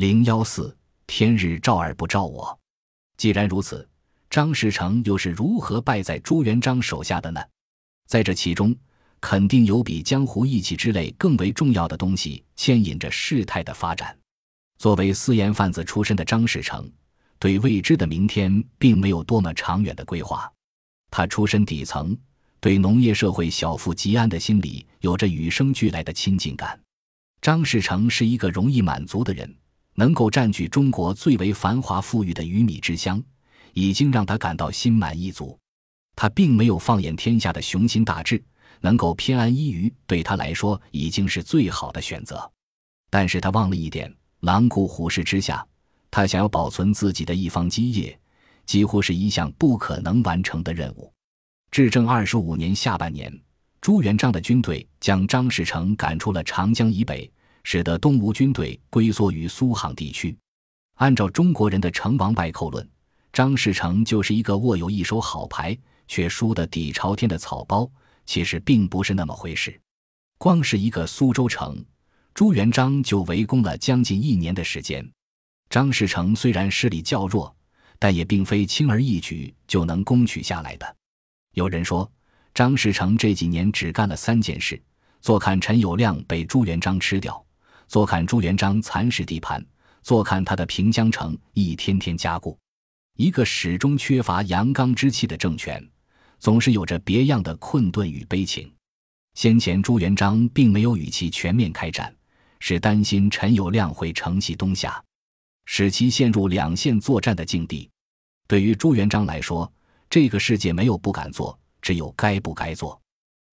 零幺四，天日照而不照我。既然如此，张士诚又是如何败在朱元璋手下的呢？在这其中，肯定有比江湖义气之类更为重要的东西牵引着事态的发展。作为私盐贩子出身的张士诚，对未知的明天并没有多么长远的规划。他出身底层，对农业社会小富即安的心理有着与生俱来的亲近感。张士诚是一个容易满足的人，能够占据中国最为繁华富裕的鱼米之乡，已经让他感到心满意足。他并没有放眼天下的雄心大志，能够偏安一隅，对他来说已经是最好的选择。但是他忘了一点：狼顾虎视之下，他想要保存自己的一方基业，几乎是一项不可能完成的任务。至正二十五年下半年，朱元璋的军队将张士诚赶出了长江以北，使得东吴军队龟缩于苏杭地区。按照中国人的成王败寇论，张士诚就是一个握有一手好牌。却输得底朝天的草包，其实并不是那么回事。光是一个苏州城，朱元璋就围攻了将近一年的时间。张士诚虽然势力较弱，但也并非轻而易举就能攻取下来的。有人说，张士诚这几年只干了三件事：坐看陈友谅被朱元璋吃掉，坐看朱元璋蚕食地盘，坐看他的平江城一天天加固。一个始终缺乏阳刚之气的政权。总是有着别样的困顿与悲情。先前朱元璋并没有与其全面开战，是担心陈友谅会承袭东夏，使其陷入两线作战的境地。对于朱元璋来说，这个世界没有不敢做，只有该不该做。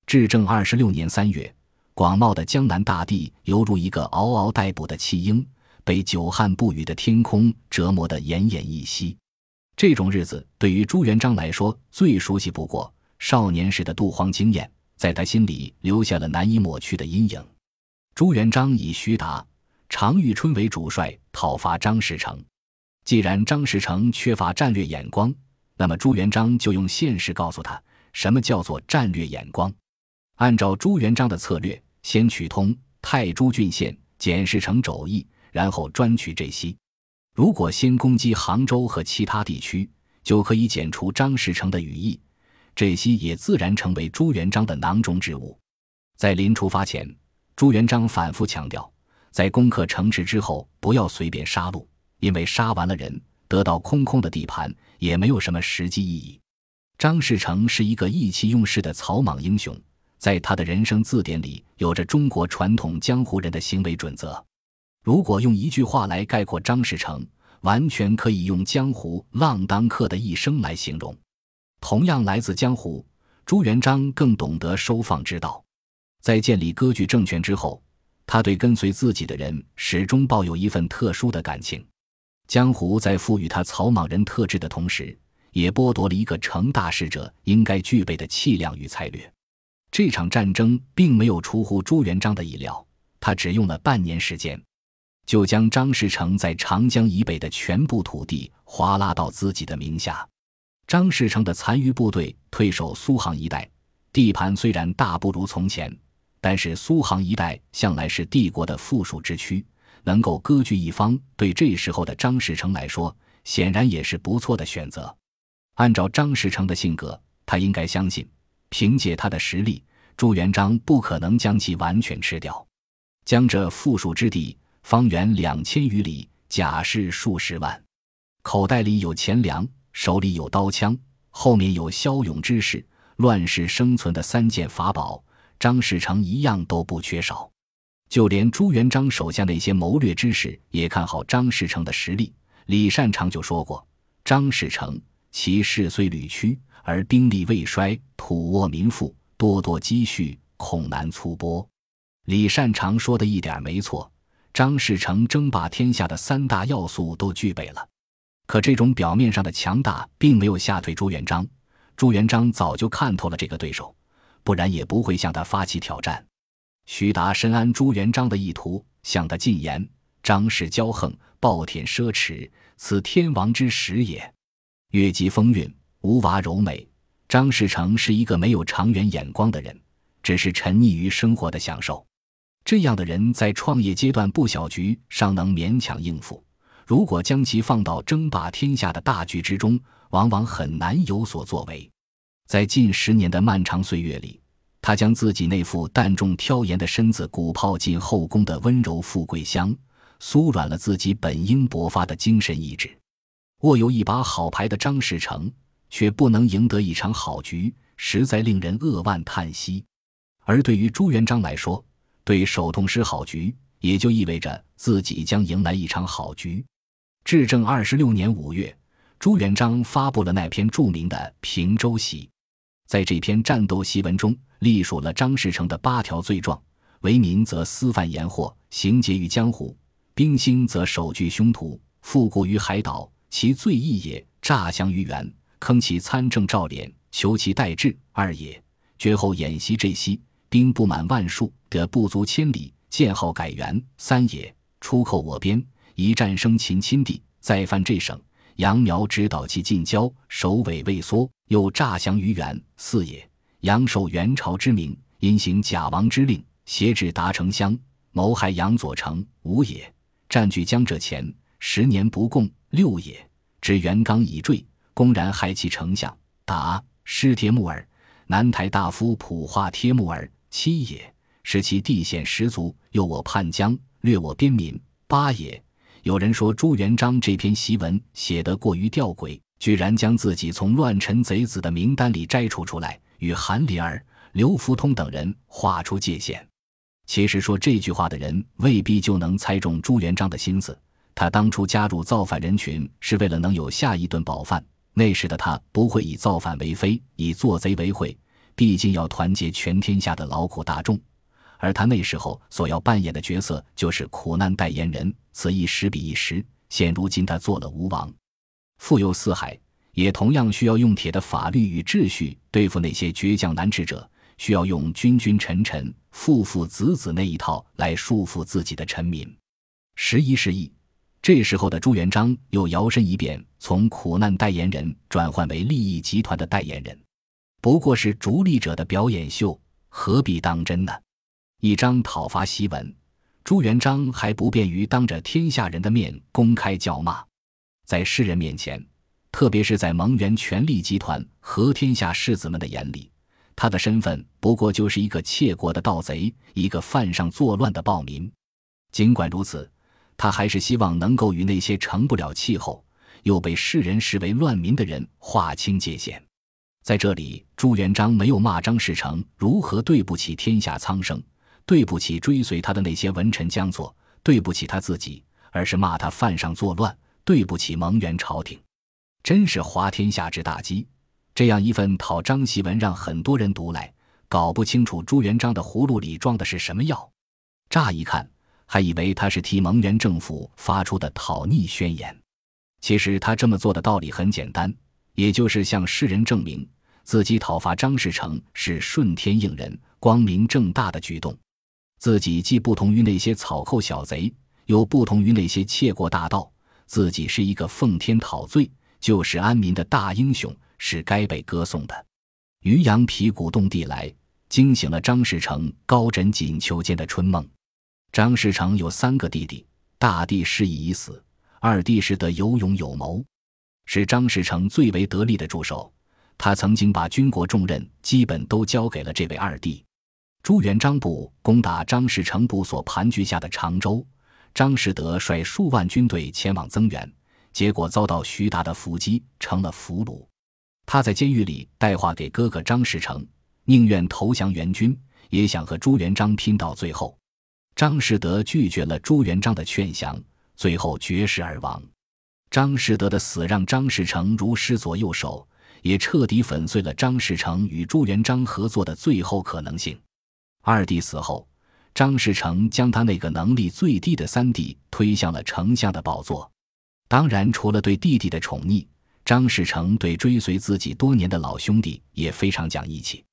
至正二十六年三月，广袤的江南大地犹如一个嗷嗷待哺的弃婴，被久旱不雨的天空折磨得奄奄一息。这种日子对于朱元璋来说最熟悉不过，少年时的渡荒经验在他心里留下了难以抹去的阴影。朱元璋以徐达、常遇春为主帅讨伐张士诚。既然张士诚缺乏战略眼光，那么朱元璋就用现实告诉他什么叫做战略眼光。按照朱元璋的策略，先取通太朱郡县，简士诚肘腋，然后专取这西。如果先攻击杭州和其他地区，就可以剪除张士诚的羽翼，这些也自然成为朱元璋的囊中之物。在临出发前，朱元璋反复强调，在攻克城池之后，不要随便杀戮，因为杀完了人，得到空空的地盘，也没有什么实际意义。张士诚是一个意气用事的草莽英雄，在他的人生字典里，有着中国传统江湖人的行为准则。如果用一句话来概括张士诚，完全可以用江湖浪荡客的一生来形容。同样来自江湖，朱元璋更懂得收放之道。在建立割据政权之后，他对跟随自己的人始终抱有一份特殊的感情。江湖在赋予他草莽人特质的同时，也剥夺了一个成大事者应该具备的气量与策略。这场战争并没有出乎朱元璋的意料，他只用了半年时间。就将张士诚在长江以北的全部土地划拉到自己的名下。张士诚的残余部队退守苏杭一带，地盘虽然大不如从前，但是苏杭一带向来是帝国的附属之区，能够割据一方，对这时候的张士诚来说，显然也是不错的选择。按照张士诚的性格，他应该相信，凭借他的实力，朱元璋不可能将其完全吃掉，江浙富庶之地。方圆两千余里，甲士数十万，口袋里有钱粮，手里有刀枪，后面有骁勇之士，乱世生存的三件法宝，张士诚一样都不缺少。就连朱元璋手下那些谋略之士也看好张士诚的实力。李善长就说过：“张士诚其势虽屡屈，而兵力未衰，土沃民富，多多积蓄，恐难粗拨。”李善长说的一点没错。张士诚争霸天下的三大要素都具备了，可这种表面上的强大并没有吓退朱元璋。朱元璋早就看透了这个对手，不然也不会向他发起挑战。徐达深谙朱元璋的意图，向他进言：“张氏骄横，暴殄奢侈，此天王之时也。越级风韵，无娃柔美。张士诚是一个没有长远眼光的人，只是沉溺于生活的享受。”这样的人在创业阶段布小局尚能勉强应付，如果将其放到争霸天下的大局之中，往往很难有所作为。在近十年的漫长岁月里，他将自己那副淡重挑妍的身子鼓泡进后宫的温柔富贵香，酥软了自己本应勃发的精神意志。握有一把好牌的张士诚，却不能赢得一场好局，实在令人扼腕叹息。而对于朱元璋来说，对手痛失好局，也就意味着自己将迎来一场好局。至正二十六年五月，朱元璋发布了那篇著名的《平州檄》。在这篇战斗檄文中，隶属了张士诚的八条罪状：为民则私犯盐货，行劫于江湖；兵兴则手据凶徒，复固于海岛。其罪一也，诈降于元，坑其参政赵敛，求其代治；二也，绝后演习这西，兵不满万数，得不足千里，建号改元；三也，出寇我边，一战生秦亲帝，再犯这省，杨苗指导其近郊，首尾未缩。又诈降于元，四也。杨受元朝之名，因行假王之令，挟至达城乡，谋害杨左丞。五也。占据江浙前，十年不共。六也。至元刚已坠，公然害其丞相，答失帖木耳。南台大夫普化帖木耳。七也。使其地险十足，诱我叛江，掠我边民。八也。有人说朱元璋这篇檄文写得过于吊诡。居然将自己从乱臣贼子的名单里摘除出来，与韩林儿、刘福通等人划出界限。其实说这句话的人未必就能猜中朱元璋的心思。他当初加入造反人群是为了能有下一顿饱饭。那时的他不会以造反为非，以做贼为会，毕竟要团结全天下的劳苦大众。而他那时候所要扮演的角色就是苦难代言人，此一时彼一时。现如今他做了吴王。富有四海，也同样需要用铁的法律与秩序对付那些倔强难治者；需要用君君臣臣、父父子子那一套来束缚自己的臣民。时移世易，这时候的朱元璋又摇身一变，从苦难代言人转换为利益集团的代言人，不过是逐利者的表演秀，何必当真呢？一张讨伐檄文，朱元璋还不便于当着天下人的面公开叫骂。在世人面前，特别是在蒙元权力集团和天下士子们的眼里，他的身份不过就是一个窃国的盗贼，一个犯上作乱的暴民。尽管如此，他还是希望能够与那些成不了气候又被世人视为乱民的人划清界限。在这里，朱元璋没有骂张士诚如何对不起天下苍生，对不起追随他的那些文臣将佐，对不起他自己，而是骂他犯上作乱。对不起，蒙元朝廷，真是滑天下之大稽。这样一份讨张檄文，让很多人读来，搞不清楚朱元璋的葫芦里装的是什么药。乍一看，还以为他是替蒙元政府发出的讨逆宣言。其实他这么做的道理很简单，也就是向世人证明自己讨伐张士诚是顺天应人、光明正大的举动。自己既不同于那些草寇小贼，又不同于那些窃国大盗。自己是一个奉天讨罪、救世安民的大英雄，是该被歌颂的。渔阳鼙鼓动地来，惊醒了张士诚高枕锦绣间的春梦。张士诚有三个弟弟，大弟失意已死，二弟是得有勇有谋，是张士诚最为得力的助手。他曾经把军国重任基本都交给了这位二弟。朱元璋部攻打张士诚部所盘踞下的常州。张士德率数万军队前往增援，结果遭到徐达的伏击，成了俘虏。他在监狱里带话给哥哥张士诚，宁愿投降元军，也想和朱元璋拼到最后。张士德拒绝了朱元璋的劝降，最后绝食而亡。张士德的死让张士诚如失左右手，也彻底粉碎了张士诚与朱元璋合作的最后可能性。二弟死后。张士诚将他那个能力最低的三弟推向了丞相的宝座。当然，除了对弟弟的宠溺，张士诚对追随自己多年的老兄弟也非常讲义气，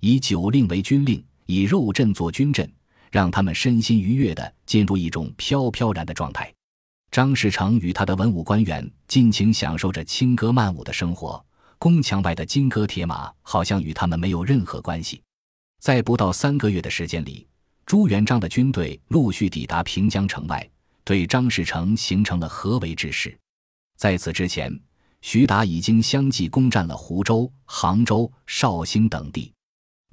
以酒令为军令，以肉阵做军阵，让他们身心愉悦地进入一种飘飘然的状态。张士诚与他的文武官员尽情享受着轻歌曼舞的生活，宫墙外的金戈铁马好像与他们没有任何关系。在不到三个月的时间里。朱元璋的军队陆续抵达平江城外，对张士诚形成了合围之势。在此之前，徐达已经相继攻占了湖州、杭州、绍兴等地。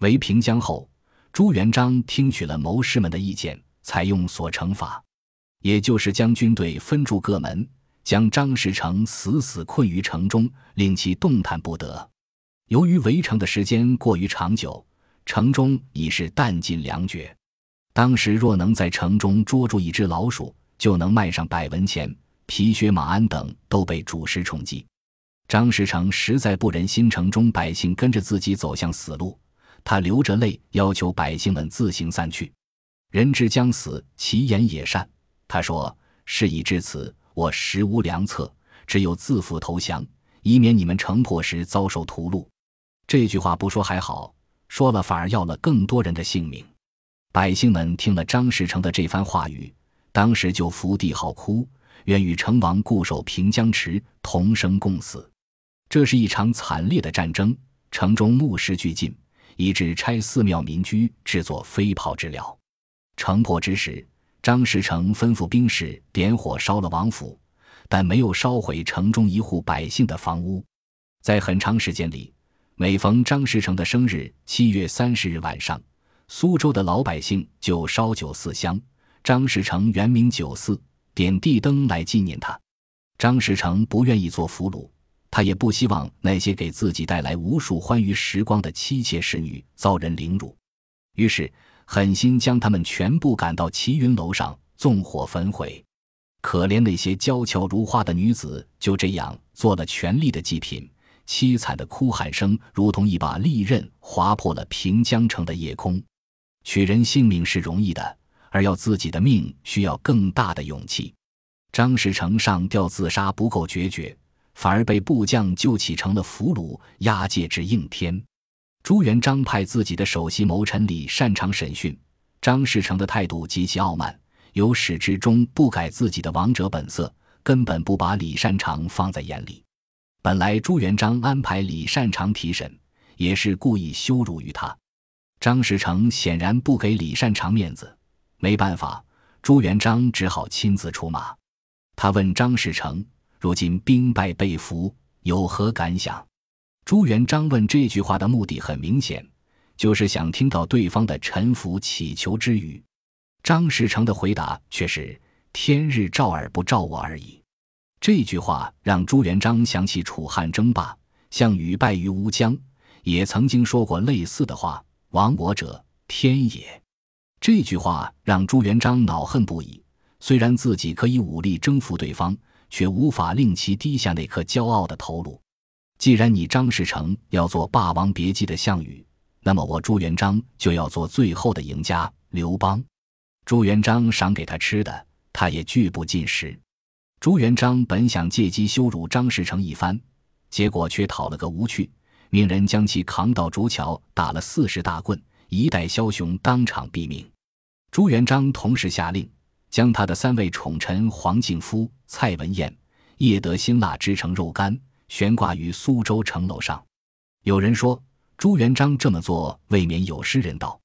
围平江后，朱元璋听取了谋士们的意见，采用所惩法，也就是将军队分驻各门，将张士诚死死困于城中，令其动弹不得。由于围城的时间过于长久，城中已是弹尽粮绝。当时若能在城中捉住一只老鼠，就能卖上百文钱。皮靴、马鞍等都被主食充饥。张士诚实在不忍心城中百姓跟着自己走向死路，他流着泪要求百姓们自行散去。人之将死，其言也善。他说：“事已至此，我实无良策，只有自负投降，以免你们城破时遭受屠戮。”这句话不说还好，说了反而要了更多人的性命。百姓们听了张士诚的这番话语，当时就伏地嚎哭，愿与成王固守平江池，同生共死。这是一场惨烈的战争，城中木石俱尽，以致拆寺庙民居，制作飞炮治疗。城破之时，张士诚吩咐兵士点火烧了王府，但没有烧毁城中一户百姓的房屋。在很长时间里，每逢张士诚的生日，七月三十日晚上，苏州的老百姓就烧酒四香。张士诚原名九四，点地灯来纪念他。张士诚不愿意做俘虏。他也不希望那些给自己带来无数欢愉时光的妻妾侍女遭人凌辱，于是狠心将他们全部赶到齐云楼上纵火焚毁。可怜那些娇俏如花的女子就这样做了权力的祭品，凄惨的哭喊声如同一把利刃划破了平江城的夜空。取人性命是容易的，而要自己的命需要更大的勇气。张士诚上吊自杀不够决绝。反而被部将救起，成了俘虏，押解至应天。朱元璋派自己的首席谋臣李善长审讯张士诚的态度极其傲慢，由始至终不改自己的王者本色，根本不把李善长放在眼里。本来朱元璋安排李善长提审，也是故意羞辱于他。张士诚显然不给李善长面子，没办法，朱元璋只好亲自出马。他问张士诚。如今兵败被俘，有何感想？朱元璋问这句话的目的很明显，就是想听到对方的臣服乞求之语。张士诚的回答却是“天日照而不照我而已”。这句话让朱元璋想起楚汉争霸，项羽败于乌江，也曾经说过类似的话：“亡我者，天也。”这句话让朱元璋恼恨不已。虽然自己可以武力征服对方。却无法令其低下那颗骄傲的头颅。既然你张士诚要做《霸王别姬》的项羽，那么我朱元璋就要做最后的赢家刘邦。朱元璋赏给他吃的，他也拒不进食。朱元璋本想借机羞辱张士诚一番，结果却讨了个无趣，命人将其扛到竹桥，打了四十大棍，一代枭雄当场毙命。朱元璋同时下令。将他的三位宠臣黄敬夫、蔡文彦、叶德辛辣制成肉干，悬挂于苏州城楼上。有人说，朱元璋这么做未免有失人道。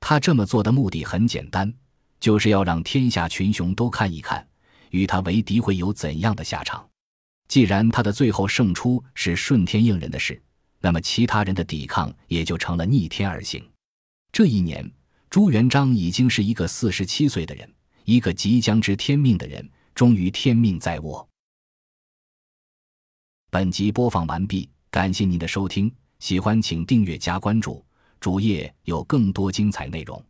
他这么做的目的很简单，就是要让天下群雄都看一看，与他为敌会有怎样的下场。既然他的最后胜出是顺天应人的事，那么其他人的抵抗也就成了逆天而行。这一年，朱元璋已经是一个四十七岁的人。一个即将知天命的人，终于天命在握。本集播放完毕，感谢您的收听，喜欢请订阅加关注，主页有更多精彩内容。